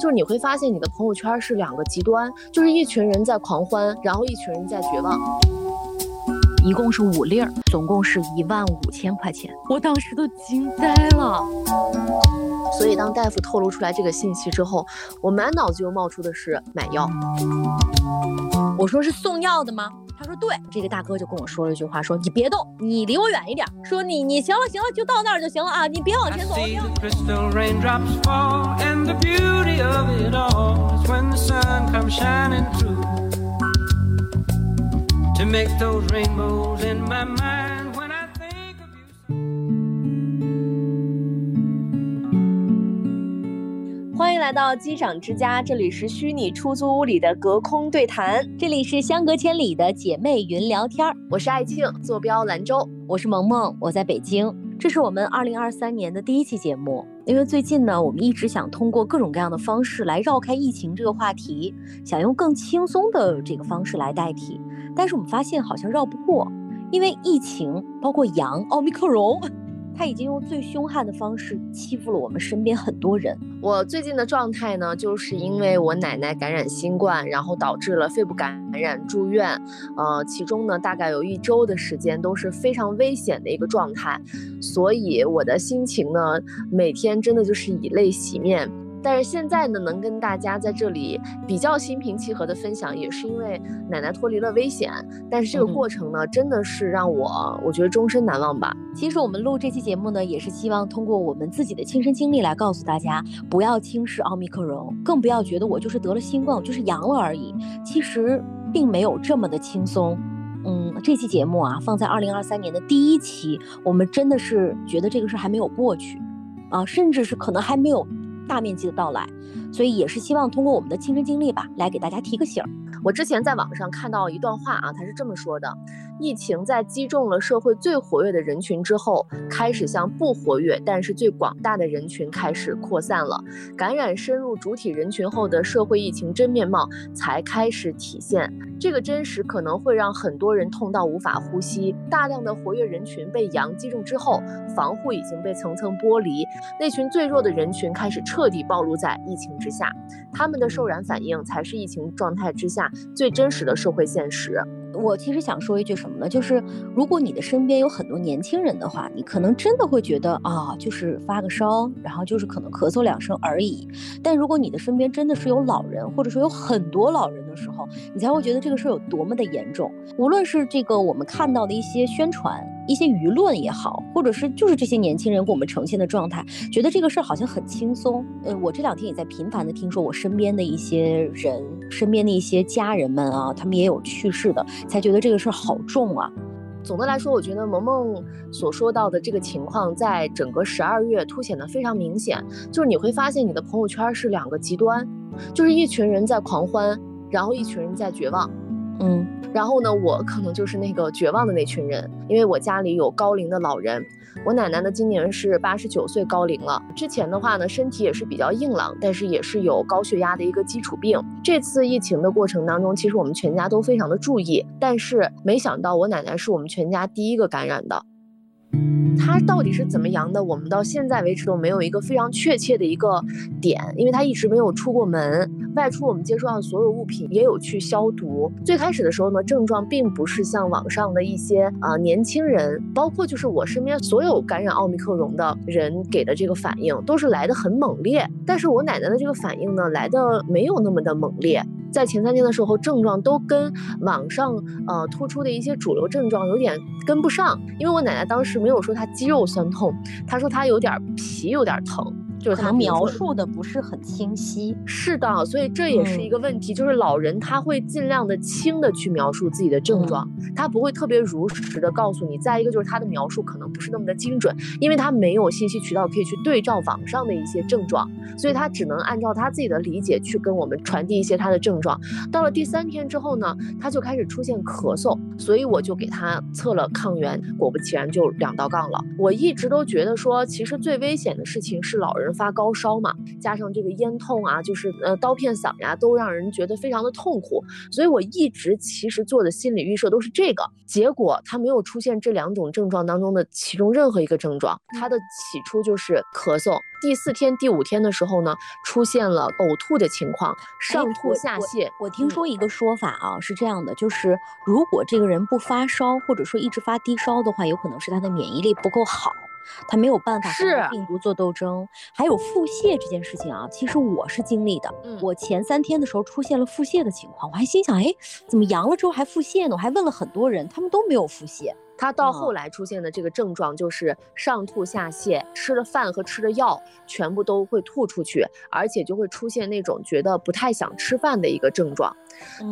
就是你会发现你的朋友圈是两个极端，就是一群人在狂欢，然后一群人在绝望。一共是五粒儿，总共是一万五千块钱，我当时都惊呆了。所以当大夫透露出来这个信息之后，我满脑子又冒出的是买药。我说是送药的吗？他说对。这个大哥就跟我说了一句话，说你别动，你离我远一点。说你你行了行了，就到那儿就行了啊，你别往前走。欢迎来到机长之家，这里是虚拟出租屋里的隔空对谈，这里是相隔千里的姐妹云聊天。我是爱庆，坐标兰州；我是萌萌，我在北京。这是我们二零二三年的第一期节目，因为最近呢，我们一直想通过各种各样的方式来绕开疫情这个话题，想用更轻松的这个方式来代替。但是我们发现好像绕不过，因为疫情，包括阳奥密克戎，他已经用最凶悍的方式欺负了我们身边很多人。我最近的状态呢，就是因为我奶奶感染新冠，然后导致了肺部感染住院，呃，其中呢大概有一周的时间都是非常危险的一个状态，所以我的心情呢，每天真的就是以泪洗面。但是现在呢，能跟大家在这里比较心平气和的分享，也是因为奶奶脱离了危险。但是这个过程呢，真的是让我我觉得终身难忘吧。其实我们录这期节目呢，也是希望通过我们自己的亲身经历来告诉大家，不要轻视奥密克戎，更不要觉得我就是得了新冠，我就是阳了而已。其实并没有这么的轻松。嗯，这期节目啊，放在二零二三年的第一期，我们真的是觉得这个事还没有过去，啊，甚至是可能还没有。大面积的到来，所以也是希望通过我们的亲身经历吧，来给大家提个醒。我之前在网上看到一段话啊，他是这么说的。疫情在击中了社会最活跃的人群之后，开始向不活跃但是最广大的人群开始扩散了。感染深入主体人群后的社会疫情真面貌才开始体现。这个真实可能会让很多人痛到无法呼吸。大量的活跃人群被阳击中之后，防护已经被层层剥离，那群最弱的人群开始彻底暴露在疫情之下，他们的受染反应才是疫情状态之下最真实的社会现实。我其实想说一句什么呢？就是如果你的身边有很多年轻人的话，你可能真的会觉得啊，就是发个烧，然后就是可能咳嗽两声而已。但如果你的身边真的是有老人，或者说有很多老人的时候，你才会觉得这个事儿有多么的严重。无论是这个我们看到的一些宣传。一些舆论也好，或者是就是这些年轻人给我们呈现的状态，觉得这个事儿好像很轻松。呃，我这两天也在频繁的听说我身边的一些人，身边的一些家人们啊，他们也有去世的，才觉得这个事儿好重啊。总的来说，我觉得萌萌所说到的这个情况，在整个十二月凸显的非常明显，就是你会发现你的朋友圈是两个极端，就是一群人在狂欢，然后一群人在绝望。嗯，然后呢，我可能就是那个绝望的那群人，因为我家里有高龄的老人，我奶奶呢今年是八十九岁高龄了，之前的话呢身体也是比较硬朗，但是也是有高血压的一个基础病。这次疫情的过程当中，其实我们全家都非常的注意，但是没想到我奶奶是我们全家第一个感染的。他到底是怎么阳的？我们到现在为止都没有一个非常确切的一个点，因为他一直没有出过门，外出我们接触到所有物品也有去消毒。最开始的时候呢，症状并不是像网上的一些啊年轻人，包括就是我身边所有感染奥密克戎的人给的这个反应，都是来的很猛烈。但是我奶奶的这个反应呢，来的没有那么的猛烈。在前三天的时候，症状都跟网上呃突出的一些主流症状有点跟不上，因为我奶奶当时没有说她肌肉酸痛，她说她有点皮有点疼。就是他描述的不是很清晰，是的，所以这也是一个问题。就是老人他会尽量的轻的去描述自己的症状，他不会特别如实的告诉你。再一个就是他的描述可能不是那么的精准，因为他没有信息渠道可以去对照网上的一些症状，所以他只能按照他自己的理解去跟我们传递一些他的症状。到了第三天之后呢，他就开始出现咳嗽，所以我就给他测了抗原，果不其然就两道杠了。我一直都觉得说，其实最危险的事情是老人。发高烧嘛，加上这个咽痛啊，就是呃刀片嗓呀，都让人觉得非常的痛苦。所以我一直其实做的心理预设都是这个。结果他没有出现这两种症状当中的其中任何一个症状，他的起初就是咳嗽，第四天、第五天的时候呢，出现了呕吐的情况，上吐下泻。我听说一个说法啊，是这样的，就是如果这个人不发烧，或者说一直发低烧的话，有可能是他的免疫力不够好。他没有办法跟病毒做斗争，还有腹泻这件事情啊，其实我是经历的。我前三天的时候出现了腹泻的情况，我还心想，哎，怎么阳了之后还腹泻呢？我还问了很多人，他们都没有腹泻。他到后来出现的这个症状就是上吐下泻，吃了饭和吃的药全部都会吐出去，而且就会出现那种觉得不太想吃饭的一个症状。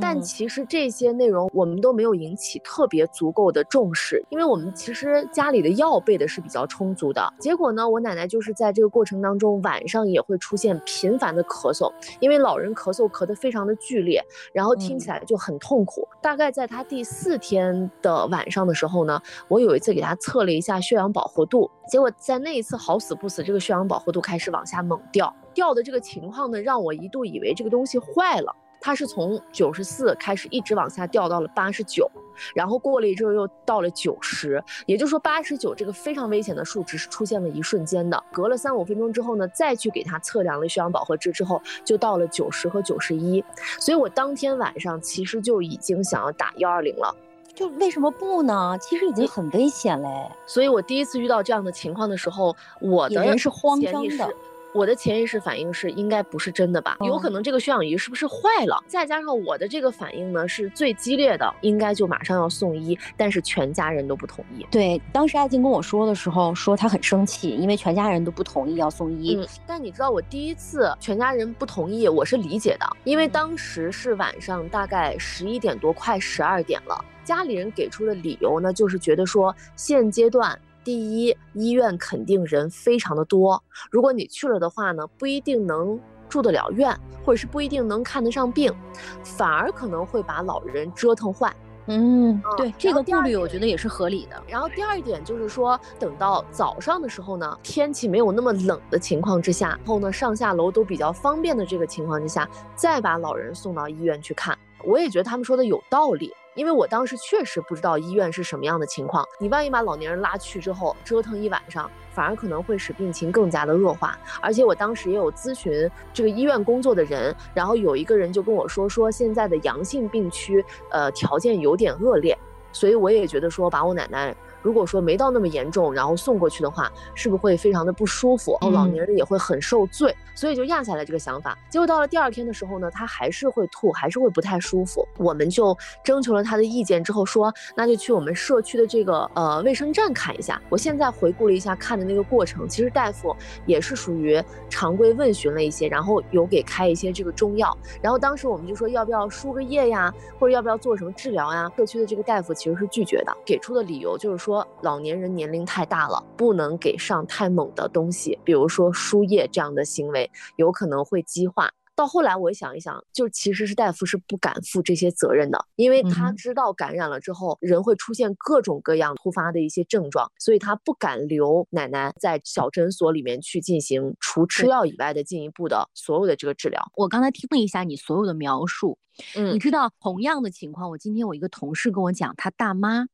但其实这些内容我们都没有引起特别足够的重视，因为我们其实家里的药备的是比较充足的。结果呢，我奶奶就是在这个过程当中晚上也会出现频繁的咳嗽，因为老人咳嗽咳得非常的剧烈，然后听起来就很痛苦。大概在她第四天的晚上的时候呢。我有一次给他测了一下血氧饱和度，结果在那一次好死不死，这个血氧饱和度开始往下猛掉，掉的这个情况呢，让我一度以为这个东西坏了。它是从九十四开始一直往下掉到了八十九，然后过了一阵又到了九十，也就是说八十九这个非常危险的数值是出现了一瞬间的。隔了三五分钟之后呢，再去给他测量了血氧饱和值之后，就到了九十和九十一，所以我当天晚上其实就已经想要打幺二零了。就为什么不呢？其实已经很危险嘞。所以我第一次遇到这样的情况的时候，我的人是慌张的。我的潜意识反应是应该不是真的吧？有可能这个血氧仪是不是坏了？再加上我的这个反应呢是最激烈的，应该就马上要送医，但是全家人都不同意。对，当时艾静跟我说的时候，说她很生气，因为全家人都不同意要送医。嗯，但你知道我第一次全家人不同意，我是理解的，因为当时是晚上大概十一点多，快十二点了，家里人给出的理由呢，就是觉得说现阶段。第一，医院肯定人非常的多，如果你去了的话呢，不一定能住得了院，或者是不一定能看得上病，反而可能会把老人折腾坏。嗯，对，这个顾虑我觉得也是合理的。然后第二点就是说，等到早上的时候呢，天气没有那么冷的情况之下，然后呢上下楼都比较方便的这个情况之下，再把老人送到医院去看，我也觉得他们说的有道理。因为我当时确实不知道医院是什么样的情况，你万一把老年人拉去之后折腾一晚上，反而可能会使病情更加的恶化。而且我当时也有咨询这个医院工作的人，然后有一个人就跟我说，说现在的阳性病区，呃，条件有点恶劣，所以我也觉得说把我奶奶。如果说没到那么严重，然后送过去的话，是不是会非常的不舒服？然后老年人也会很受罪，所以就压下来这个想法。结果到了第二天的时候呢，他还是会吐，还是会不太舒服。我们就征求了他的意见之后说，那就去我们社区的这个呃卫生站看一下。我现在回顾了一下看的那个过程，其实大夫也是属于常规问询了一些，然后有给开一些这个中药。然后当时我们就说要不要输个液呀，或者要不要做什么治疗呀？社区的这个大夫其实是拒绝的，给出的理由就是说。说老年人年龄太大了，不能给上太猛的东西，比如说输液这样的行为，有可能会激化。到后来我想一想，就其实是大夫是不敢负这些责任的，因为他知道感染了之后人会出现各种各样突发的一些症状，所以他不敢留奶奶在小诊所里面去进行除吃药以外的进一步的所有的这个治疗。我刚才听了一下你所有的描述。嗯，你知道同样的情况，我今天我一个同事跟我讲，他大妈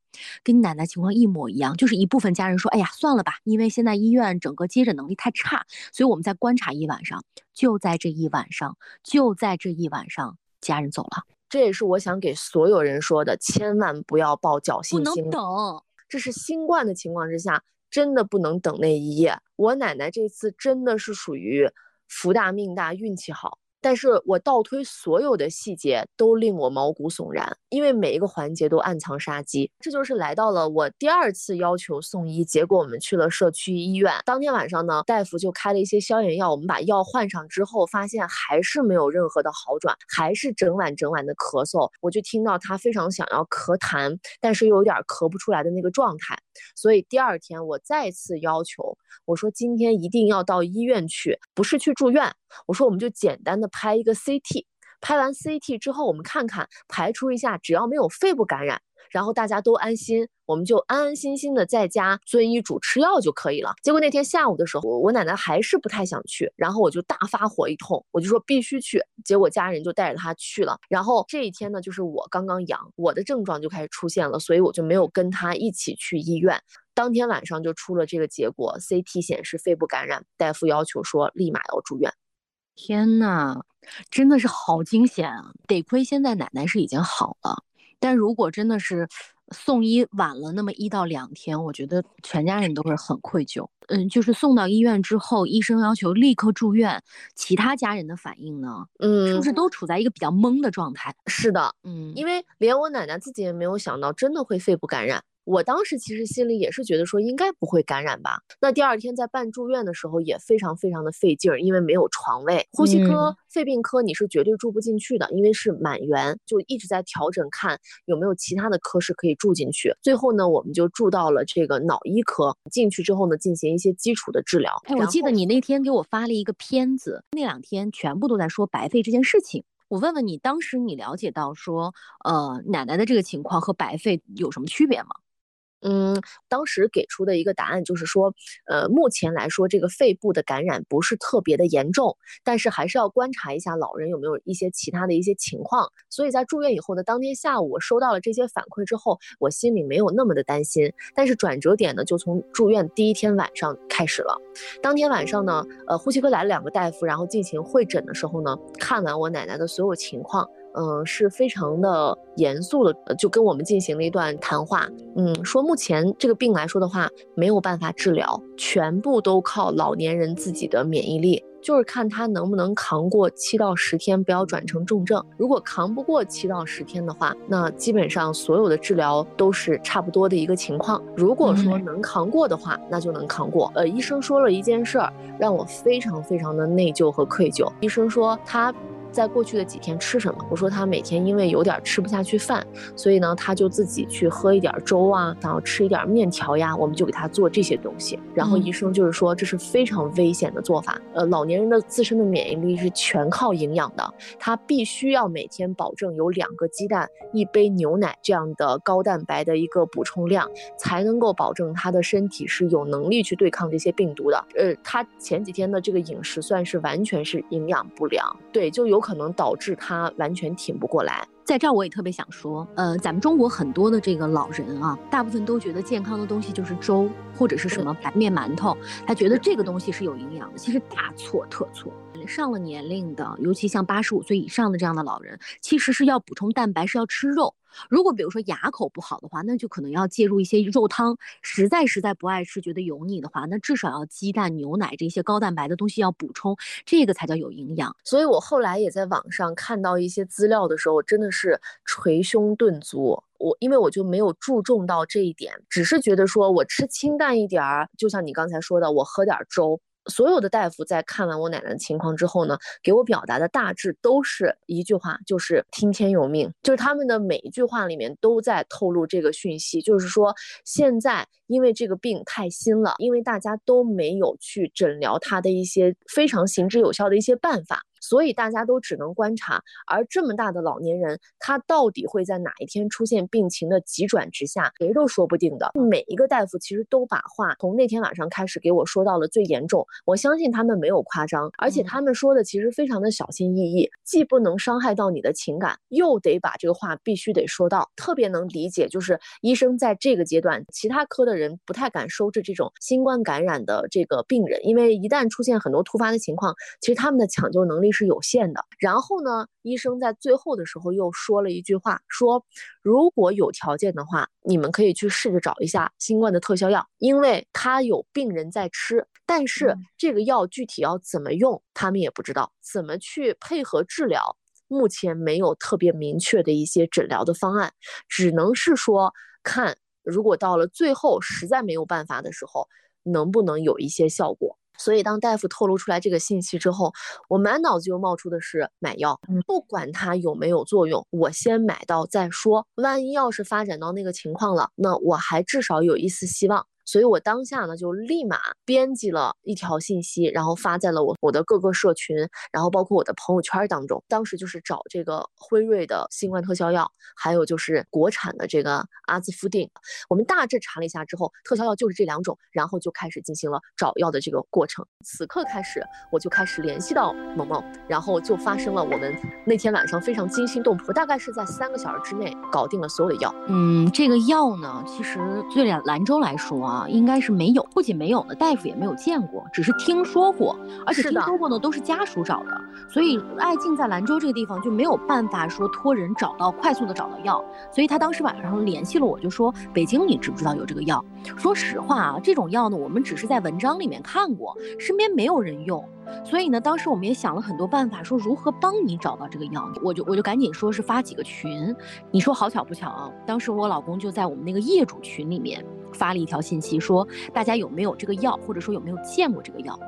跟你奶奶情况一模一样，就是一部分家人说，哎呀，算了吧，因为现在医院整个接诊能力太差，所以我们再观察一晚上。就在这一晚上，就在这一晚上，家人走了。这也是我想给所有人说的，千万不要抱侥幸心，不能等。这是新冠的情况之下，真的不能等那一夜。我奶奶这次真的是属于福大命大，运气好。但是我倒推所有的细节都令我毛骨悚然，因为每一个环节都暗藏杀机。这就是来到了我第二次要求送医，结果我们去了社区医院。当天晚上呢，大夫就开了一些消炎药，我们把药换上之后，发现还是没有任何的好转，还是整晚整晚的咳嗽。我就听到他非常想要咳痰，但是又有点咳不出来的那个状态。所以第二天我再次要求，我说今天一定要到医院去，不是去住院。我说我们就简单的拍一个 CT，拍完 CT 之后，我们看看排除一下，只要没有肺部感染，然后大家都安心，我们就安安心心的在家遵医嘱吃药就可以了。结果那天下午的时候，我奶奶还是不太想去，然后我就大发火一通，我就说必须去。结果家人就带着她去了。然后这一天呢，就是我刚刚阳，我的症状就开始出现了，所以我就没有跟她一起去医院。当天晚上就出了这个结果，CT 显示肺部感染，大夫要求说立马要住院。天呐，真的是好惊险啊！得亏现在奶奶是已经好了，但如果真的是送医晚了那么一到两天，我觉得全家人都会很愧疚。嗯，就是送到医院之后，医生要求立刻住院，其他家人的反应呢？嗯，是不是都处在一个比较懵的状态？是的，嗯，因为连我奶奶自己也没有想到，真的会肺部感染。我当时其实心里也是觉得说应该不会感染吧。那第二天在办住院的时候也非常非常的费劲儿，因为没有床位。呼吸科、肺病科你是绝对住不进去的，因为是满员，就一直在调整看有没有其他的科室可以住进去。最后呢，我们就住到了这个脑医科。进去之后呢，进行一些基础的治疗。哎，我记得你那天给我发了一个片子，那两天全部都在说白肺这件事情。我问问你，当时你了解到说，呃，奶奶的这个情况和白肺有什么区别吗？嗯，当时给出的一个答案就是说，呃，目前来说这个肺部的感染不是特别的严重，但是还是要观察一下老人有没有一些其他的一些情况。所以在住院以后的当天下午，我收到了这些反馈之后，我心里没有那么的担心。但是转折点呢，就从住院第一天晚上开始了。当天晚上呢，呃，呼吸科来了两个大夫，然后进行会诊的时候呢，看完我奶奶的所有情况。嗯，是非常的严肃的，就跟我们进行了一段谈话。嗯，说目前这个病来说的话，没有办法治疗，全部都靠老年人自己的免疫力，就是看他能不能扛过七到十天，不要转成重症。如果扛不过七到十天的话，那基本上所有的治疗都是差不多的一个情况。如果说能扛过的话，那就能扛过。呃，医生说了一件事儿，让我非常非常的内疚和愧疚。医生说他。在过去的几天吃什么？我说他每天因为有点吃不下去饭，所以呢他就自己去喝一点粥啊，然后吃一点面条呀，我们就给他做这些东西。然后医生就是说这是非常危险的做法。呃，老年人的自身的免疫力是全靠营养的，他必须要每天保证有两个鸡蛋、一杯牛奶这样的高蛋白的一个补充量，才能够保证他的身体是有能力去对抗这些病毒的。呃，他前几天的这个饮食算是完全是营养不良，对，就有。可能导致他完全挺不过来。在这儿我也特别想说，呃，咱们中国很多的这个老人啊，大部分都觉得健康的东西就是粥或者是什么白面馒头，他觉得这个东西是有营养的。其实大错特错。上了年龄的，尤其像八十五岁以上的这样的老人，其实是要补充蛋白，是要吃肉。如果比如说牙口不好的话，那就可能要介入一些肉汤。实在实在不爱吃，觉得油腻的话，那至少要鸡蛋、牛奶这些高蛋白的东西要补充，这个才叫有营养。所以我后来也在网上看到一些资料的时候，真的是捶胸顿足。我因为我就没有注重到这一点，只是觉得说我吃清淡一点儿，就像你刚才说的，我喝点粥。所有的大夫在看完我奶奶的情况之后呢，给我表达的大致都是一句话，就是听天由命。就是他们的每一句话里面都在透露这个讯息，就是说现在因为这个病太新了，因为大家都没有去诊疗它的一些非常行之有效的一些办法。所以大家都只能观察，而这么大的老年人，他到底会在哪一天出现病情的急转直下，谁都说不定的。每一个大夫其实都把话从那天晚上开始给我说到了最严重，我相信他们没有夸张，而且他们说的其实非常的小心翼翼，既不能伤害到你的情感，又得把这个话必须得说到，特别能理解。就是医生在这个阶段，其他科的人不太敢收治这种新冠感染的这个病人，因为一旦出现很多突发的情况，其实他们的抢救能力。是有限的。然后呢，医生在最后的时候又说了一句话，说如果有条件的话，你们可以去试着找一下新冠的特效药，因为他有病人在吃，但是这个药具体要怎么用，他们也不知道怎么去配合治疗，目前没有特别明确的一些诊疗的方案，只能是说看如果到了最后实在没有办法的时候，能不能有一些效果。所以，当大夫透露出来这个信息之后，我满脑子就冒出的是买药，不管它有没有作用，我先买到再说。万一要是发展到那个情况了，那我还至少有一丝希望。所以我当下呢就立马编辑了一条信息，然后发在了我我的各个社群，然后包括我的朋友圈当中。当时就是找这个辉瑞的新冠特效药，还有就是国产的这个阿兹夫定。我们大致查了一下之后，特效药就是这两种，然后就开始进行了找药的这个过程。此刻开始，我就开始联系到萌萌，然后就发生了我们那天晚上非常惊心动魄，大概是在三个小时之内搞定了所有的药。嗯，这个药呢，其实对兰兰州来说啊。啊，应该是没有，不仅没有呢，大夫也没有见过，只是听说过，而且听说过呢都是家属找的，所以爱静在兰州这个地方就没有办法说托人找到快速的找到药，所以他当时晚上联系了我，就说北京你知不知道有这个药？说实话啊，这种药呢我们只是在文章里面看过，身边没有人用。所以呢，当时我们也想了很多办法，说如何帮你找到这个药。我就我就赶紧说是发几个群。你说好巧不巧啊？当时我老公就在我们那个业主群里面发了一条信息，说大家有没有这个药，或者说有没有见过这个药。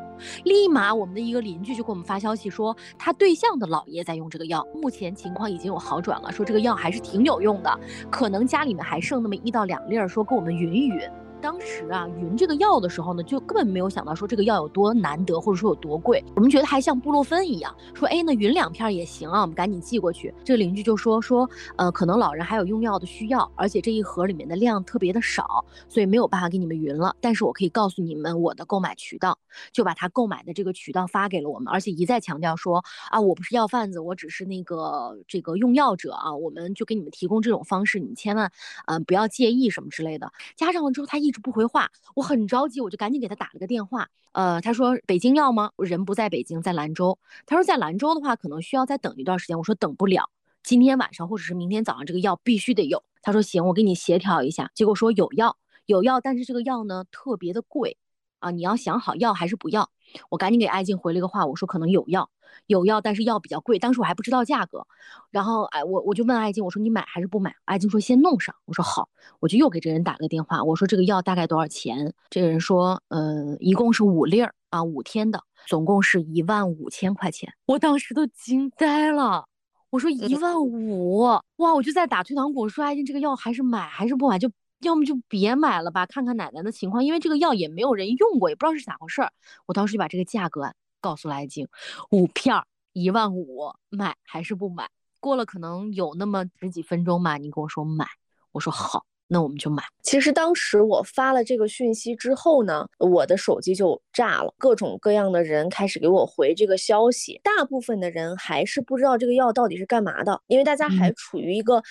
立马我们的一个邻居就给我们发消息说，他对象的姥爷在用这个药，目前情况已经有好转了，说这个药还是挺有用的，可能家里面还剩那么一到两粒儿，说给我们匀一匀。当时啊，匀这个药的时候呢，就根本没有想到说这个药有多难得，或者说有多贵。我们觉得还像布洛芬一样，说哎，那匀两片也行啊，我们赶紧寄过去。这个邻居就说说，呃，可能老人还有用药的需要，而且这一盒里面的量特别的少，所以没有办法给你们匀了。但是我可以告诉你们我的购买渠道，就把他购买的这个渠道发给了我们，而且一再强调说啊，我不是药贩子，我只是那个这个用药者啊，我们就给你们提供这种方式，你千万嗯不要介意什么之类的。加上了之后，他一不回话，我很着急，我就赶紧给他打了个电话。呃，他说北京要吗？我人不在北京，在兰州。他说在兰州的话，可能需要再等一段时间。我说等不了，今天晚上或者是明天早上这个药必须得有。他说行，我给你协调一下。结果说有药，有药，但是这个药呢特别的贵啊，你要想好要还是不要。我赶紧给艾静回了一个话，我说可能有药，有药，但是药比较贵。当时我还不知道价格，然后哎，我我就问艾静，我说你买还是不买？艾静说先弄上。我说好，我就又给这人打了个电话，我说这个药大概多少钱？这个人说，嗯，一共是五粒儿啊，五天的，总共是一万五千块钱。我当时都惊呆了，我说一万五，哇！我就在打退堂鼓，我说艾静这个药还是买还是不买？就。要么就别买了吧，看看奶奶的情况，因为这个药也没有人用过，也不知道是咋回事儿。我当时就把这个价格告诉了爱静，五片一万五，买还是不买？过了可能有那么十几分钟吧，你跟我说买，我说好，那我们就买。其实当时我发了这个讯息之后呢，我的手机就炸了，各种各样的人开始给我回这个消息，大部分的人还是不知道这个药到底是干嘛的，因为大家还处于一个。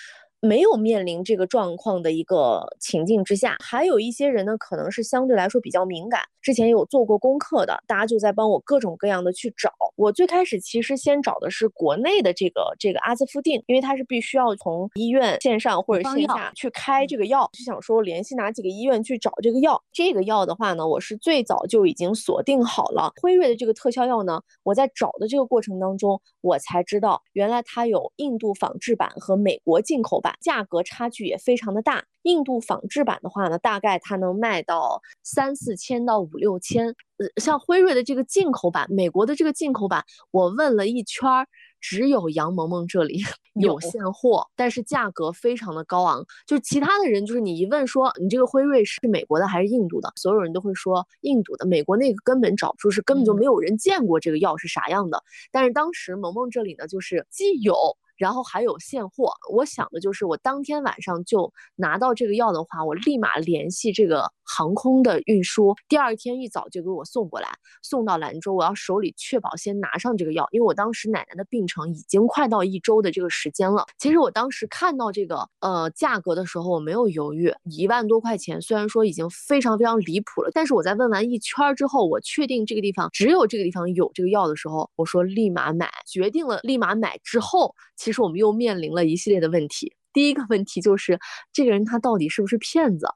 没有面临这个状况的一个情境之下，还有一些人呢，可能是相对来说比较敏感，之前有做过功课的，大家就在帮我各种各样的去找。我最开始其实先找的是国内的这个这个阿兹夫定，因为它是必须要从医院线上或者线下去开这个药，就想说联系哪几个医院去找这个药。这个药的话呢，我是最早就已经锁定好了。辉瑞的这个特效药呢，我在找的这个过程当中，我才知道原来它有印度仿制版和美国进口版。价格差距也非常的大。印度仿制版的话呢，大概它能卖到三四千到五六千。呃，像辉瑞的这个进口版，美国的这个进口版，我问了一圈儿，只有杨萌萌这里 有现货，但是价格非常的高昂。就是其他的人，就是你一问说你这个辉瑞是美国的还是印度的，所有人都会说印度的，美国那个根本找不出，是根本就没有人见过这个药是啥样的。但是当时萌萌这里呢，就是既有。然后还有现货，我想的就是我当天晚上就拿到这个药的话，我立马联系这个航空的运输，第二天一早就给我送过来，送到兰州。我要手里确保先拿上这个药，因为我当时奶奶的病程已经快到一周的这个时间了。其实我当时看到这个呃价格的时候，我没有犹豫，一万多块钱，虽然说已经非常非常离谱了，但是我在问完一圈之后，我确定这个地方只有这个地方有这个药的时候，我说立马买，决定了立马买之后。其实我们又面临了一系列的问题。第一个问题就是这个人他到底是不是骗子？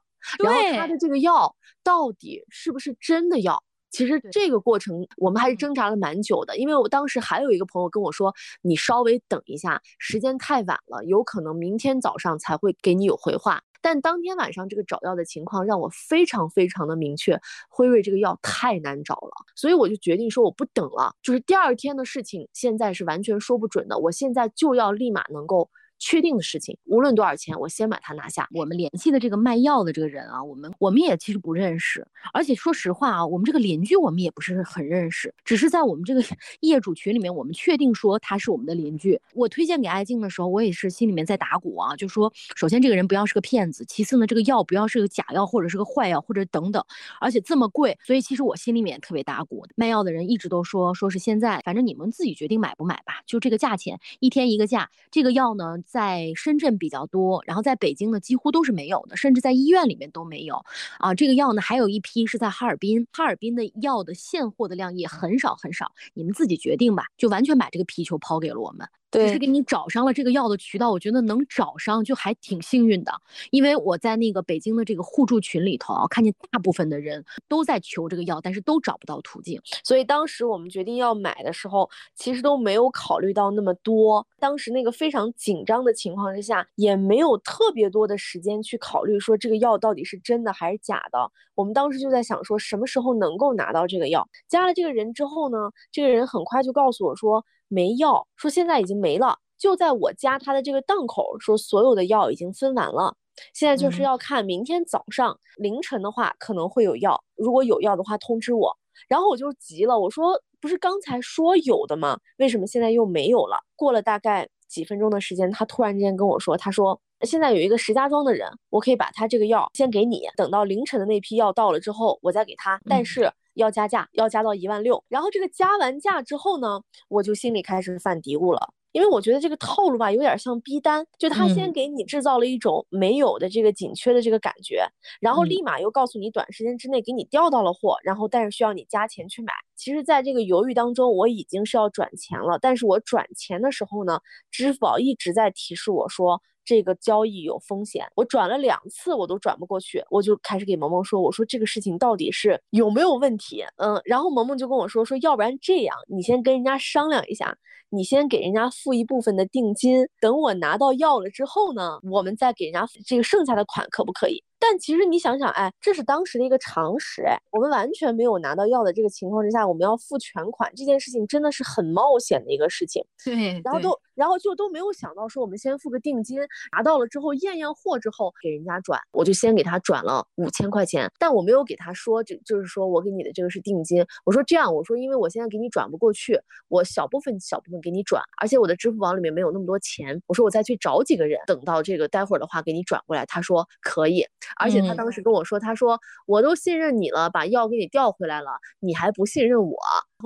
然后他的这个药到底是不是真的药？其实这个过程我们还是挣扎了蛮久的。因为我当时还有一个朋友跟我说：“你稍微等一下，时间太晚了，有可能明天早上才会给你有回话。”但当天晚上这个找药的情况让我非常非常的明确，辉瑞这个药太难找了，所以我就决定说我不等了，就是第二天的事情现在是完全说不准的，我现在就要立马能够。确定的事情，无论多少钱，我先把它拿下。我们联系的这个卖药的这个人啊，我们我们也其实不认识，而且说实话啊，我们这个邻居我们也不是很认识，只是在我们这个 业主群里面，我们确定说他是我们的邻居。我推荐给艾静的时候，我也是心里面在打鼓啊，就说首先这个人不要是个骗子，其次呢这个药不要是个假药或者是个坏药或者等等，而且这么贵，所以其实我心里面特别打鼓。卖药的人一直都说说是现在，反正你们自己决定买不买吧，就这个价钱，一天一个价。这个药呢。在深圳比较多，然后在北京呢几乎都是没有的，甚至在医院里面都没有。啊，这个药呢还有一批是在哈尔滨，哈尔滨的药的现货的量也很少很少，你们自己决定吧，就完全把这个皮球抛给了我们。对，是给你找上了这个药的渠道，我觉得能找上就还挺幸运的。因为我在那个北京的这个互助群里头啊，看见大部分的人都在求这个药，但是都找不到途径。所以当时我们决定要买的时候，其实都没有考虑到那么多。当时那个非常紧张的情况之下，也没有特别多的时间去考虑说这个药到底是真的还是假的。我们当时就在想说什么时候能够拿到这个药。加了这个人之后呢，这个人很快就告诉我说。没药，说现在已经没了，就在我家他的这个档口，说所有的药已经分完了，现在就是要看明天早上凌晨的话可能会有药，如果有药的话通知我。然后我就急了，我说不是刚才说有的吗？为什么现在又没有了？过了大概几分钟的时间，他突然之间跟我说，他说现在有一个石家庄的人，我可以把他这个药先给你，等到凌晨的那批药到了之后，我再给他，但是。要加价，要加到一万六。然后这个加完价之后呢，我就心里开始犯嘀咕了，因为我觉得这个套路吧，有点像逼单，就他先给你制造了一种没有的这个紧缺的这个感觉，然后立马又告诉你短时间之内给你调到了货，然后但是需要你加钱去买。其实，在这个犹豫当中，我已经是要转钱了，但是我转钱的时候呢，支付宝一直在提示我说。这个交易有风险，我转了两次我都转不过去，我就开始给萌萌说，我说这个事情到底是有没有问题？嗯，然后萌萌就跟我说，说要不然这样，你先跟人家商量一下，你先给人家付一部分的定金，等我拿到药了之后呢，我们再给人家这个剩下的款，可不可以？但其实你想想，哎，这是当时的一个常识，哎，我们完全没有拿到药的这个情况之下，我们要付全款，这件事情真的是很冒险的一个事情。对，然后都，然后就都没有想到说，我们先付个定金，拿到了之后验验货之后给人家转，我就先给他转了五千块钱，但我没有给他说，就就是说我给你的这个是定金，我说这样，我说因为我现在给你转不过去，我小部分小部分给你转，而且我的支付宝里面没有那么多钱，我说我再去找几个人，等到这个待会儿的话给你转过来，他说可以。而且他当时跟我说，他说我都信任你了，把药给你调回来了，你还不信任我？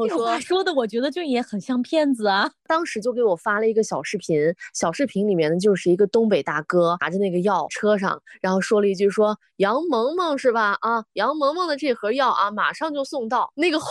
这话说的，我觉得就也很像骗子啊。当时就给我发了一个小视频，小视频里面呢就是一个东北大哥拿着那个药车上，然后说了一句说杨萌萌是吧？啊，杨萌萌的这盒药啊，马上就送到。那个画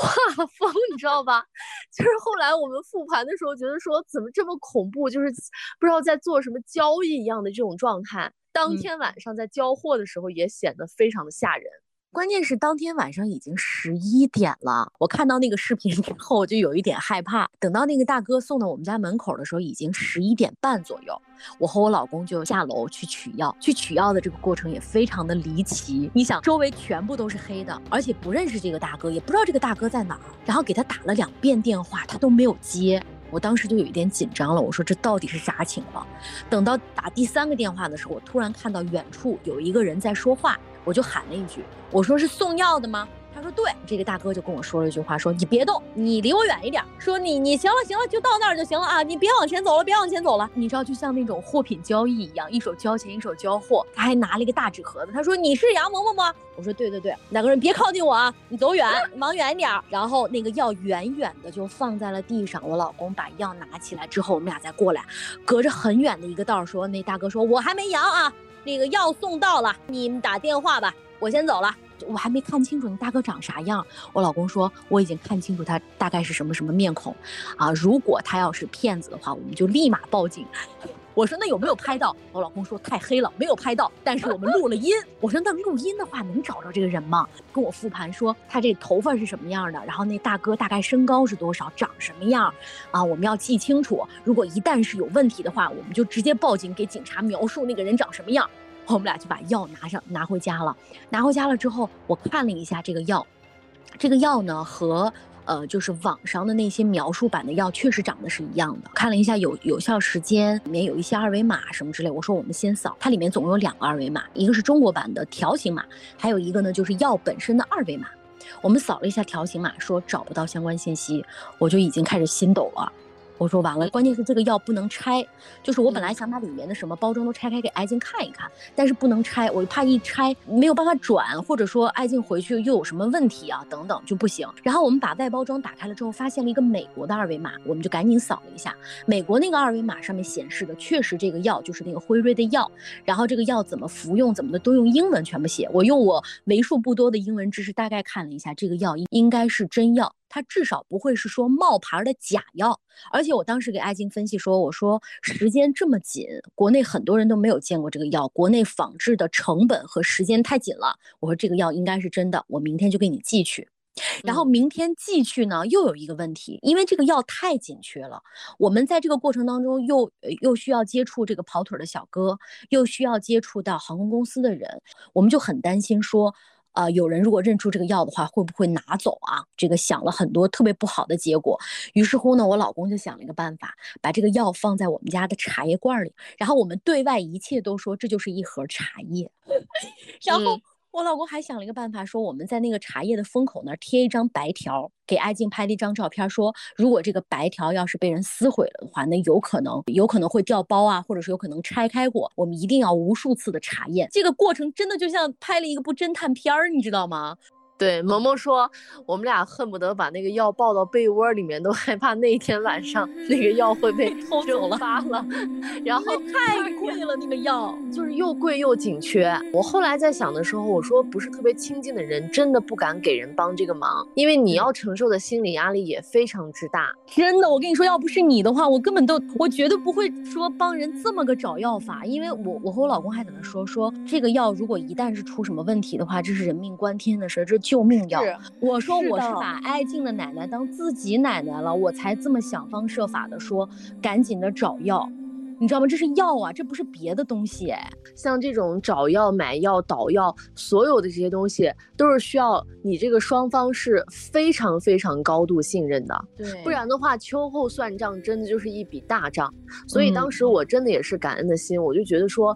风你知道吧？就是后来我们复盘的时候觉得说怎么这么恐怖，就是不知道在做什么交易一样的这种状态。当天晚上在交货的时候也显得非常的吓人，关键是当天晚上已经十一点了。我看到那个视频之后，我就有一点害怕。等到那个大哥送到我们家门口的时候，已经十一点半左右。我和我老公就下楼去取药，去取药的这个过程也非常的离奇。你想，周围全部都是黑的，而且不认识这个大哥，也不知道这个大哥在哪儿，然后给他打了两遍电话，他都没有接。我当时就有一点紧张了，我说这到底是啥情况？等到打第三个电话的时候，我突然看到远处有一个人在说话，我就喊了一句，我说是送药的吗？他说对，这个大哥就跟我说了一句话，说你别动，你离我远一点。说你你行了行了，就到那儿就行了啊，你别往前走了，别往前走了。你知道，就像那种货品交易一样，一手交钱一手交货。他还拿了一个大纸盒子，他说你是杨萌萌吗？我说对对对，两个人别靠近我啊，你走远，往远一点。然后那个药远远的就放在了地上，我老公把药拿起来之后，我们俩再过来，隔着很远的一个道说，那大哥说我还没阳啊，那个药送到了，你们打电话吧，我先走了。我还没看清楚你大哥长啥样，我老公说我已经看清楚他大概是什么什么面孔，啊，如果他要是骗子的话，我们就立马报警。我说那有没有拍到？我老公说太黑了，没有拍到，但是我们录了音。我说那录音的话能找着这个人吗？跟我复盘说他这头发是什么样的，然后那大哥大概身高是多少，长什么样，啊，我们要记清楚。如果一旦是有问题的话，我们就直接报警，给警察描述那个人长什么样。我们俩就把药拿上拿回家了，拿回家了之后，我看了一下这个药，这个药呢和呃就是网上的那些描述版的药确实长得是一样的。看了一下有有效时间，里面有一些二维码什么之类。我说我们先扫，它里面总共有两个二维码，一个是中国版的条形码，还有一个呢就是药本身的二维码。我们扫了一下条形码，说找不到相关信息，我就已经开始心抖了。我说完了，关键是这个药不能拆，就是我本来想把里面的什么包装都拆开给艾静看一看，但是不能拆，我怕一拆没有办法转，或者说艾静回去又有什么问题啊等等就不行。然后我们把外包装打开了之后，发现了一个美国的二维码，我们就赶紧扫了一下，美国那个二维码上面显示的确实这个药就是那个辉瑞的药，然后这个药怎么服用怎么的都用英文全部写，我用我为数不多的英文知识大概看了一下，这个药应应该是真药。它至少不会是说冒牌的假药，而且我当时给艾晶分析说，我说 时间这么紧，国内很多人都没有见过这个药，国内仿制的成本和时间太紧了。我说这个药应该是真的，我明天就给你寄去。然后明天寄去呢，又有一个问题，因为这个药太紧缺了，我们在这个过程当中又又需要接触这个跑腿的小哥，又需要接触到航空公司的人，我们就很担心说。呃，有人如果认出这个药的话，会不会拿走啊？这个想了很多特别不好的结果。于是乎呢，我老公就想了一个办法，把这个药放在我们家的茶叶罐里，然后我们对外一切都说这就是一盒茶叶，然后。我老公还想了一个办法，说我们在那个茶叶的封口那儿贴一张白条，给艾静拍了一张照片，说如果这个白条要是被人撕毁了的话，那有可能有可能会掉包啊，或者是有可能拆开过，我们一定要无数次的查验。这个过程真的就像拍了一个部侦探片儿，你知道吗？对，萌萌说，我们俩恨不得把那个药抱到被窝里面，都害怕那一天晚上那个药会被偷走了。然后太贵了，那个药就是又贵又紧缺。我后来在想的时候，我说不是特别亲近的人，真的不敢给人帮这个忙，因为你要承受的心理压力也非常之大。真的，我跟你说，要不是你的话，我根本都，我绝对不会说帮人这么个找药法，因为我我和我老公还在那说说这个药如果一旦是出什么问题的话，这是人命关天的事，这。救命药！我说我是把爱静的奶奶当自己奶奶了，我才这么想方设法的说，赶紧的找药。你知道吗？这是药啊，这不是别的东西哎。像这种找药、买药、倒药，所有的这些东西都是需要你这个双方是非常非常高度信任的。对，不然的话，秋后算账真的就是一笔大账。所以当时我真的也是感恩的心，我就觉得说，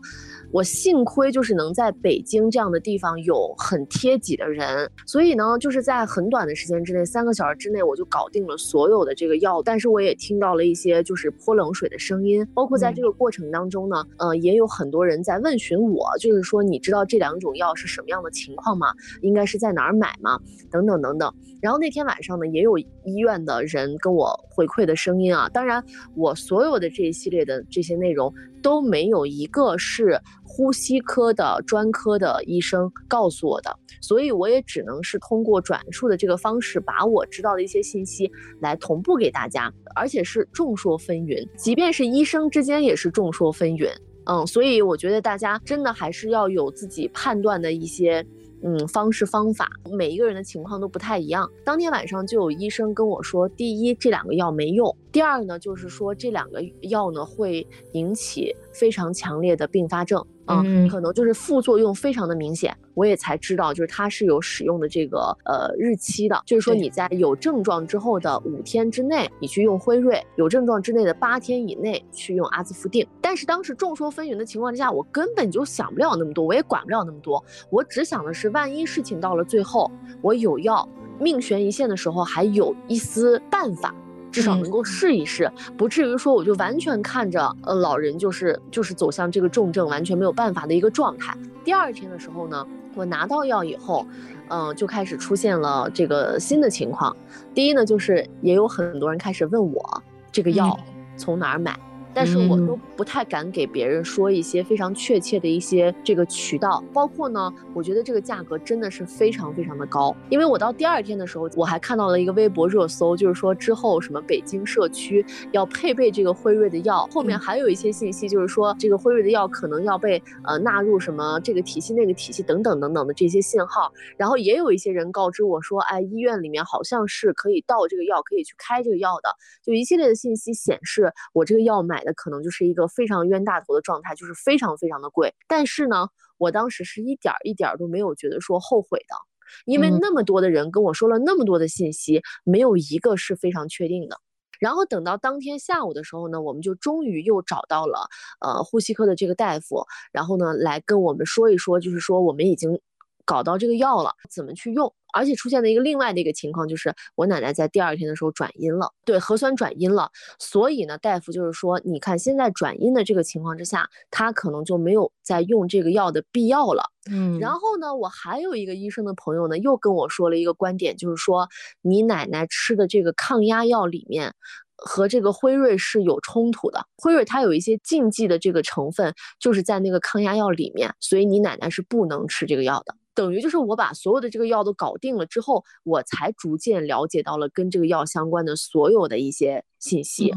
我幸亏就是能在北京这样的地方有很贴己的人，所以呢，就是在很短的时间之内，三个小时之内我就搞定了所有的这个药。但是我也听到了一些就是泼冷水的声音，包括在。这个过程当中呢，呃，也有很多人在问询我，就是说，你知道这两种药是什么样的情况吗？应该是在哪儿买吗？等等等等。然后那天晚上呢，也有医院的人跟我回馈的声音啊。当然，我所有的这一系列的这些内容都没有一个是呼吸科的专科的医生告诉我的，所以我也只能是通过转述的这个方式，把我知道的一些信息来同步给大家。而且是众说纷纭，即便是医生之间也是众说纷纭。嗯，所以我觉得大家真的还是要有自己判断的一些嗯方式方法。每一个人的情况都不太一样。当天晚上就有医生跟我说，第一，这两个药没用；第二呢，就是说这两个药呢会引起非常强烈的并发症。嗯，可能就是副作用非常的明显，我也才知道，就是它是有使用的这个呃日期的，就是说你在有症状之后的五天之内，你去用辉瑞；有症状之内的八天以内去用阿兹夫定。但是当时众说纷纭的情况之下，我根本就想不了那么多，我也管不了那么多，我只想的是，万一事情到了最后，我有药命悬一线的时候，还有一丝办法。至少能够试一试，不至于说我就完全看着呃老人就是就是走向这个重症，完全没有办法的一个状态。第二天的时候呢，我拿到药以后，嗯，就开始出现了这个新的情况。第一呢，就是也有很多人开始问我这个药从哪儿买。但是我都不太敢给别人说一些非常确切的一些这个渠道，包括呢，我觉得这个价格真的是非常非常的高。因为我到第二天的时候，我还看到了一个微博热搜，就是说之后什么北京社区要配备这个辉瑞的药，后面还有一些信息，就是说这个辉瑞的药可能要被呃纳入什么这个体系那个体系等等等等的这些信号。然后也有一些人告知我说，哎，医院里面好像是可以到这个药，可以去开这个药的，就一系列的信息显示我这个药买。可能就是一个非常冤大头的状态，就是非常非常的贵。但是呢，我当时是一点儿一点儿都没有觉得说后悔的，因为那么多的人跟我说了那么多的信息，没有一个是非常确定的。然后等到当天下午的时候呢，我们就终于又找到了呃呼吸科的这个大夫，然后呢来跟我们说一说，就是说我们已经。搞到这个药了，怎么去用？而且出现了一个另外的一个情况，就是我奶奶在第二天的时候转阴了，对，核酸转阴了。所以呢，大夫就是说，你看现在转阴的这个情况之下，她可能就没有再用这个药的必要了。嗯，然后呢，我还有一个医生的朋友呢，又跟我说了一个观点，就是说你奶奶吃的这个抗压药里面。和这个辉瑞是有冲突的，辉瑞它有一些禁忌的这个成分，就是在那个抗压药里面，所以你奶奶是不能吃这个药的。等于就是我把所有的这个药都搞定了之后，我才逐渐了解到了跟这个药相关的所有的一些信息。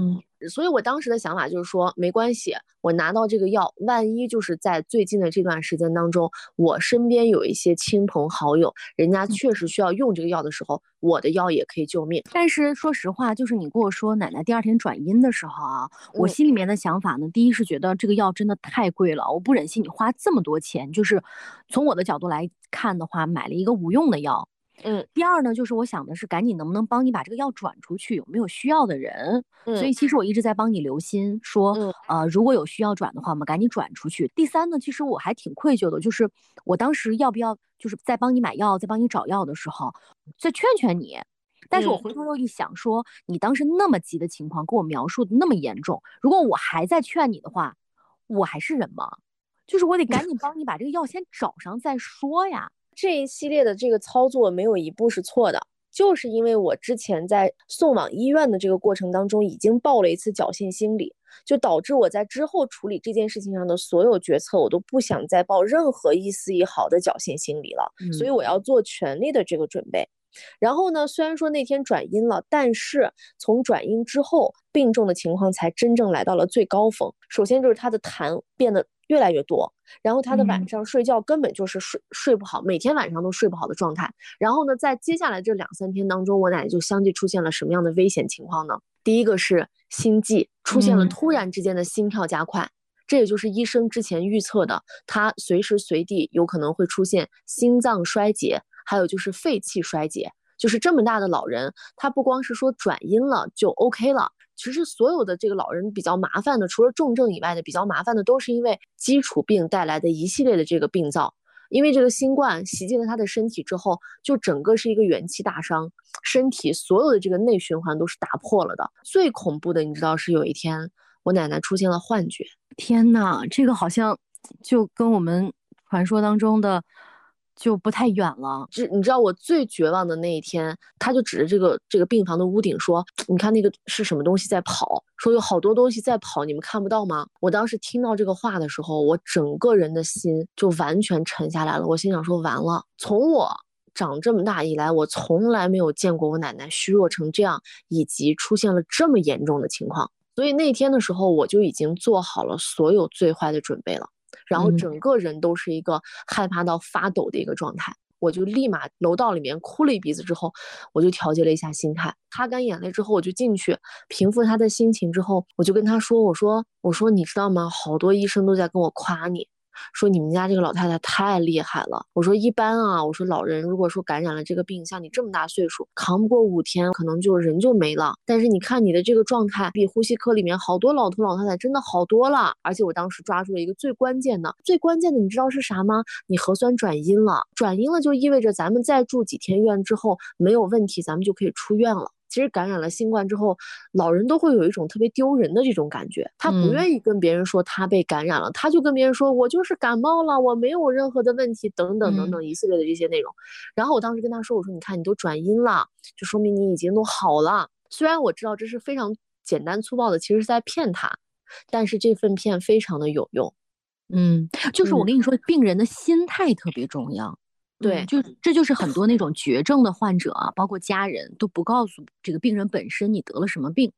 所以我当时的想法就是说，没关系，我拿到这个药，万一就是在最近的这段时间当中，我身边有一些亲朋好友，人家确实需要用这个药的时候，我的药也可以救命。但是说实话，就是你跟我说奶奶第二天转阴的时候啊，我心里面的想法呢，第一是觉得这个药真的太贵了，我不忍心你花这么多钱，就是从我的角度来看的话，买了一个无用的药。嗯，第二呢，就是我想的是赶紧能不能帮你把这个药转出去，有没有需要的人？嗯，所以其实我一直在帮你留心，说，呃，如果有需要转的话，我们赶紧转出去。第三呢，其实我还挺愧疚的，就是我当时要不要，就是在帮你买药，在帮你找药的时候，再劝劝你。但是我回头又一想，说你当时那么急的情况，给我描述的那么严重，如果我还在劝你的话，我还是人吗？就是我得赶紧帮你把这个药先找上再说呀。这一系列的这个操作没有一步是错的，就是因为我之前在送往医院的这个过程当中已经抱了一次侥幸心理，就导致我在之后处理这件事情上的所有决策，我都不想再抱任何一丝一毫的侥幸心理了。所以我要做全力的这个准备。然后呢，虽然说那天转阴了，但是从转阴之后，病重的情况才真正来到了最高峰。首先就是他的痰变得。越来越多，然后他的晚上睡觉根本就是睡睡不好，每天晚上都睡不好的状态。然后呢，在接下来这两三天当中，我奶奶就相继出现了什么样的危险情况呢？第一个是心悸，出现了突然之间的心跳加快，这也就是医生之前预测的，他随时随地有可能会出现心脏衰竭，还有就是肺气衰竭。就是这么大的老人，他不光是说转阴了就 OK 了。其实所有的这个老人比较麻烦的，除了重症以外的比较麻烦的，都是因为基础病带来的一系列的这个病灶。因为这个新冠袭击了他的身体之后，就整个是一个元气大伤，身体所有的这个内循环都是打破了的。最恐怖的，你知道是有一天我奶奶出现了幻觉。天呐，这个好像就跟我们传说当中的。就不太远了。就你知道我最绝望的那一天，他就指着这个这个病房的屋顶说：“你看那个是什么东西在跑？说有好多东西在跑，你们看不到吗？”我当时听到这个话的时候，我整个人的心就完全沉下来了。我心想说：“完了，从我长这么大以来，我从来没有见过我奶奶虚弱成这样，以及出现了这么严重的情况。所以那天的时候，我就已经做好了所有最坏的准备了。”然后整个人都是一个害怕到发抖的一个状态，我就立马楼道里面哭了一鼻子，之后我就调节了一下心态，擦干眼泪之后，我就进去平复他的心情，之后我就跟他说：“我说，我说，你知道吗？好多医生都在跟我夸你。”说你们家这个老太太太厉害了。我说一般啊，我说老人如果说感染了这个病，像你这么大岁数，扛不过五天，可能就人就没了。但是你看你的这个状态，比呼吸科里面好多老头老太太真的好多了。而且我当时抓住了一个最关键的，最关键的，你知道是啥吗？你核酸转阴了，转阴了就意味着咱们再住几天院之后没有问题，咱们就可以出院了。其实感染了新冠之后，老人都会有一种特别丢人的这种感觉，他不愿意跟别人说他被感染了，他就跟别人说我就是感冒了，我没有任何的问题，等等等等一系列的这些内容。然后我当时跟他说，我说你看你都转阴了，就说明你已经都好了。虽然我知道这是非常简单粗暴的，其实是在骗他，但是这份骗非常的有用。嗯，就是我跟你说，病人的心态特别重要。对，就这就是很多那种绝症的患者啊，包括家人都不告诉这个病人本身你得了什么病，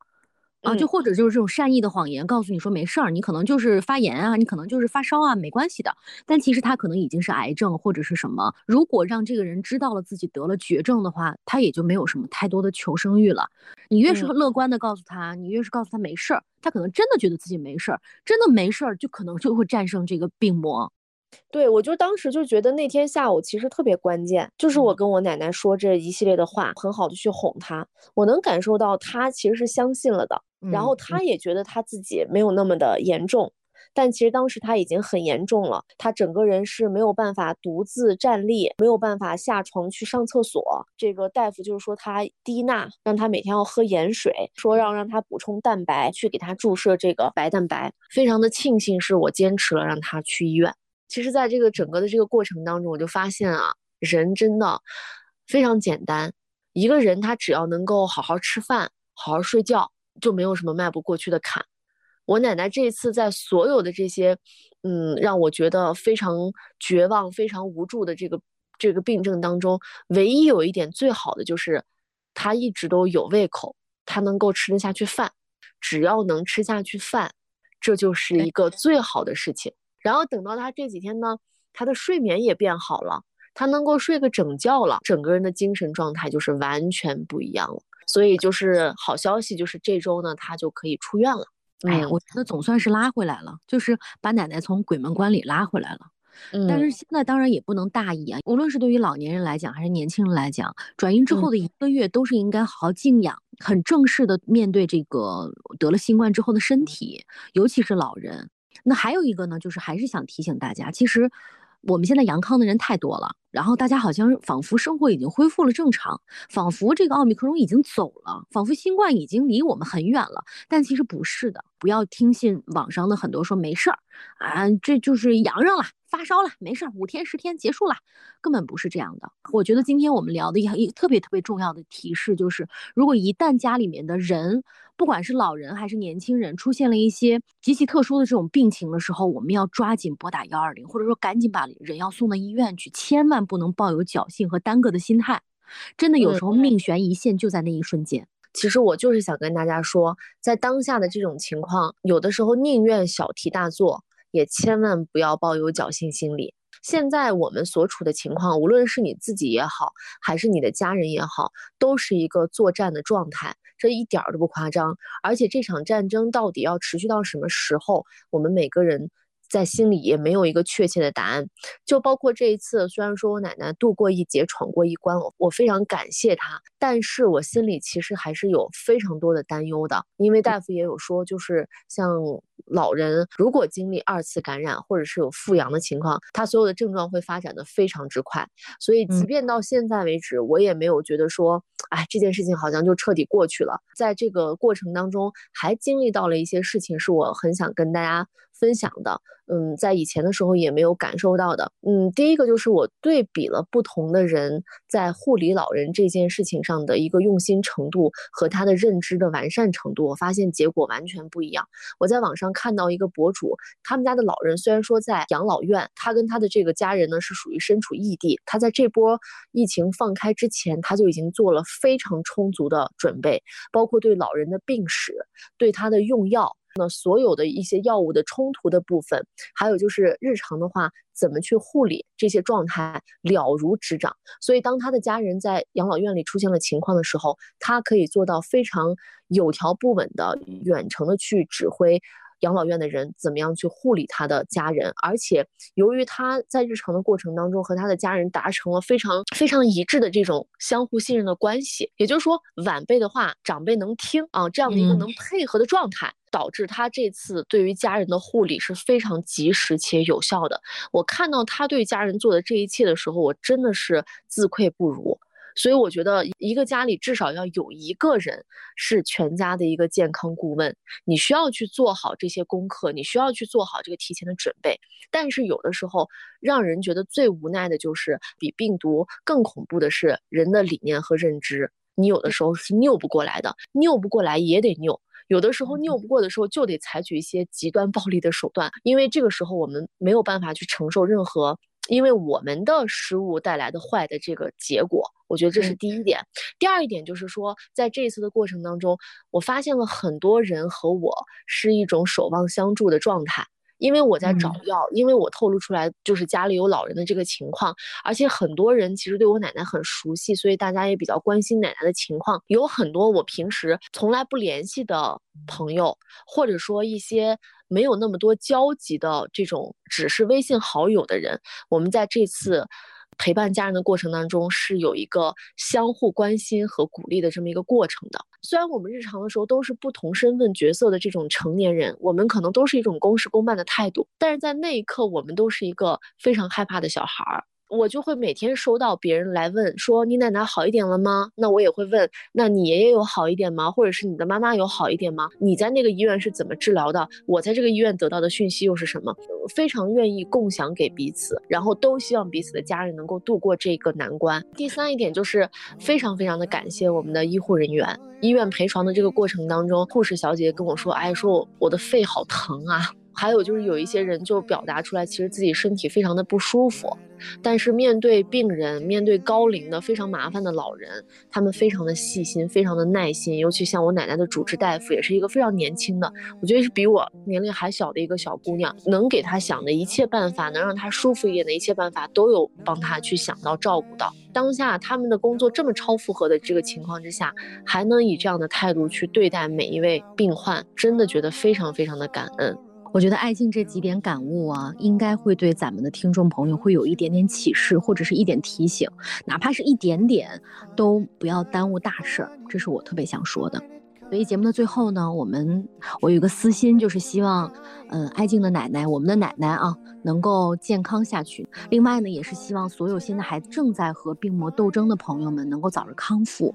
啊，就或者就是这种善意的谎言，告诉你说没事儿，你可能就是发炎啊，你可能就是发烧啊，没关系的。但其实他可能已经是癌症或者是什么。如果让这个人知道了自己得了绝症的话，他也就没有什么太多的求生欲了。你越是乐观的告诉他，你越是告诉他没事儿，他可能真的觉得自己没事儿，真的没事儿，就可能就会战胜这个病魔。对，我就当时就觉得那天下午其实特别关键，就是我跟我奶奶说这一系列的话，很好的去哄她。我能感受到她其实是相信了的，然后她也觉得她自己没有那么的严重，但其实当时她已经很严重了，她整个人是没有办法独自站立，没有办法下床去上厕所。这个大夫就是说她低钠，让她每天要喝盐水，说要让她补充蛋白，去给她注射这个白蛋白。非常的庆幸是我坚持了让她去医院。其实，在这个整个的这个过程当中，我就发现啊，人真的非常简单。一个人他只要能够好好吃饭、好好睡觉，就没有什么迈不过去的坎。我奶奶这一次在所有的这些，嗯，让我觉得非常绝望、非常无助的这个这个病症当中，唯一有一点最好的就是，她一直都有胃口，她能够吃得下去饭。只要能吃下去饭，这就是一个最好的事情。然后等到他这几天呢，他的睡眠也变好了。他能够睡个整觉了，整个人的精神状态就是完全不一样了。所以就是好消息，就是这周呢，他就可以出院了。哎呀，我觉得总算是拉回来了，就是把奶奶从鬼门关里拉回来了。嗯，但是现在当然也不能大意啊。无论是对于老年人来讲，还是年轻人来讲，转阴之后的一个月都是应该好好静养，很正式的面对这个得了新冠之后的身体，尤其是老人。那还有一个呢，就是还是想提醒大家，其实。我们现在阳康的人太多了，然后大家好像仿佛生活已经恢复了正常，仿佛这个奥密克戎已经走了，仿佛新冠已经离我们很远了，但其实不是的。不要听信网上的很多说没事儿啊，这就是阳上了。发烧了，没事儿，五天十天结束了，根本不是这样的。我觉得今天我们聊的一特别特别重要的提示就是，如果一旦家里面的人，不管是老人还是年轻人，出现了一些极其特殊的这种病情的时候，我们要抓紧拨打幺二零，或者说赶紧把人要送到医院去，千万不能抱有侥幸和耽搁的心态。真的有时候命悬一线就在那一瞬间。其实我就是想跟大家说，在当下的这种情况，有的时候宁愿小题大做。也千万不要抱有侥幸心理。现在我们所处的情况，无论是你自己也好，还是你的家人也好，都是一个作战的状态，这一点儿都不夸张。而且这场战争到底要持续到什么时候，我们每个人。在心里也没有一个确切的答案，就包括这一次，虽然说我奶奶度过一劫，闯过一关，我我非常感谢她，但是我心里其实还是有非常多的担忧的，因为大夫也有说，就是像老人如果经历二次感染或者是有复阳的情况，他所有的症状会发展的非常之快，所以即便到现在为止，我也没有觉得说，哎，这件事情好像就彻底过去了，在这个过程当中还经历到了一些事情，是我很想跟大家。分享的，嗯，在以前的时候也没有感受到的，嗯，第一个就是我对比了不同的人在护理老人这件事情上的一个用心程度和他的认知的完善程度，我发现结果完全不一样。我在网上看到一个博主，他们家的老人虽然说在养老院，他跟他的这个家人呢是属于身处异地，他在这波疫情放开之前，他就已经做了非常充足的准备，包括对老人的病史，对他的用药。那所有的一些药物的冲突的部分，还有就是日常的话怎么去护理这些状态了如指掌。所以当他的家人在养老院里出现了情况的时候，他可以做到非常有条不紊的远程的去指挥养老院的人怎么样去护理他的家人。而且由于他在日常的过程当中和他的家人达成了非常非常一致的这种相互信任的关系，也就是说晚辈的话长辈能听啊，这样的一个能配合的状态。导致他这次对于家人的护理是非常及时且有效的。我看到他对家人做的这一切的时候，我真的是自愧不如。所以我觉得，一个家里至少要有一个人是全家的一个健康顾问。你需要去做好这些功课，你需要去做好这个提前的准备。但是有的时候，让人觉得最无奈的就是，比病毒更恐怖的是人的理念和认知。你有的时候是拗不过来的，拗不过来也得拗。有的时候拗不过的时候，就得采取一些极端暴力的手段，因为这个时候我们没有办法去承受任何因为我们的失误带来的坏的这个结果。我觉得这是第一点。第二一点就是说，在这一次的过程当中，我发现了很多人和我是一种守望相助的状态。因为我在找药，因为我透露出来就是家里有老人的这个情况，而且很多人其实对我奶奶很熟悉，所以大家也比较关心奶奶的情况。有很多我平时从来不联系的朋友，或者说一些没有那么多交集的这种只是微信好友的人，我们在这次陪伴家人的过程当中是有一个相互关心和鼓励的这么一个过程的。虽然我们日常的时候都是不同身份角色的这种成年人，我们可能都是一种公事公办的态度，但是在那一刻，我们都是一个非常害怕的小孩儿。我就会每天收到别人来问说你奶奶好一点了吗？那我也会问，那你爷爷有好一点吗？或者是你的妈妈有好一点吗？你在那个医院是怎么治疗的？我在这个医院得到的讯息又是什么？非常愿意共享给彼此，然后都希望彼此的家人能够度过这个难关。第三一点就是非常非常的感谢我们的医护人员，医院陪床的这个过程当中，护士小姐姐跟我说，哎，说我我的肺好疼啊。还有就是有一些人就表达出来，其实自己身体非常的不舒服，但是面对病人，面对高龄的非常麻烦的老人，他们非常的细心，非常的耐心。尤其像我奶奶的主治大夫，也是一个非常年轻的，我觉得是比我年龄还小的一个小姑娘，能给她想的一切办法，能让她舒服一点的一切办法，都有帮她去想到、照顾到。当下他们的工作这么超负荷的这个情况之下，还能以这样的态度去对待每一位病患，真的觉得非常非常的感恩。我觉得爱静这几点感悟啊，应该会对咱们的听众朋友会有一点点启示，或者是一点提醒，哪怕是一点点，都不要耽误大事儿。这是我特别想说的。所以节目的最后呢，我们我有个私心，就是希望，嗯，爱静的奶奶，我们的奶奶啊，能够健康下去。另外呢，也是希望所有现在还正在和病魔斗争的朋友们能够早日康复。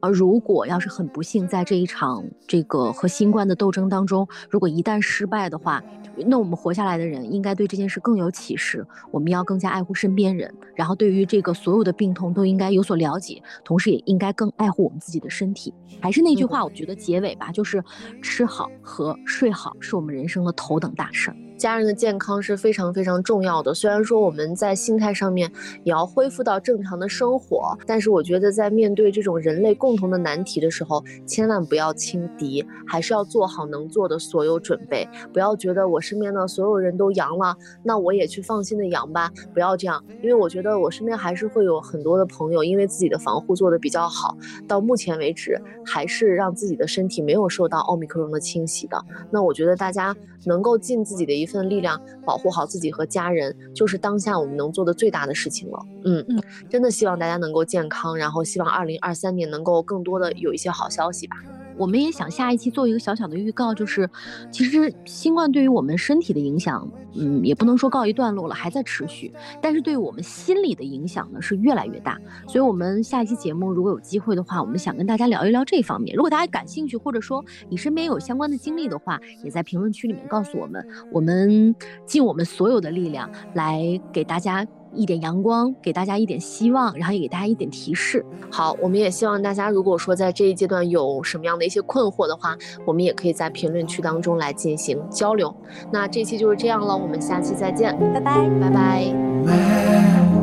而如果要是很不幸，在这一场这个和新冠的斗争当中，如果一旦失败的话，那我们活下来的人应该对这件事更有启示。我们要更加爱护身边人，然后对于这个所有的病痛都应该有所了解，同时也应该更爱护我们自己的身体。还是那句话，我觉得结尾吧，就是吃好和睡好是我们人生的头等大事儿。家人的健康是非常非常重要的。虽然说我们在心态上面也要恢复到正常的生活，但是我觉得在面对这种人类共同的难题的时候，千万不要轻敌，还是要做好能做的所有准备。不要觉得我身边的所有人都阳了，那我也去放心的阳吧。不要这样，因为我觉得我身边还是会有很多的朋友，因为自己的防护做得比较好，到目前为止还是让自己的身体没有受到奥密克戎的侵袭的。那我觉得大家能够尽自己的一。份力量保护好自己和家人，就是当下我们能做的最大的事情了。嗯嗯，真的希望大家能够健康，然后希望二零二三年能够更多的有一些好消息吧。我们也想下一期做一个小小的预告，就是其实新冠对于我们身体的影响，嗯，也不能说告一段落了，还在持续。但是对于我们心理的影响呢，是越来越大。所以，我们下一期节目如果有机会的话，我们想跟大家聊一聊这方面。如果大家感兴趣，或者说你身边有相关的经历的话，也在评论区里面告诉我们，我们尽我们所有的力量来给大家。一点阳光，给大家一点希望，然后也给大家一点提示。好，我们也希望大家，如果说在这一阶段有什么样的一些困惑的话，我们也可以在评论区当中来进行交流。那这期就是这样了，我们下期再见，拜拜，拜拜。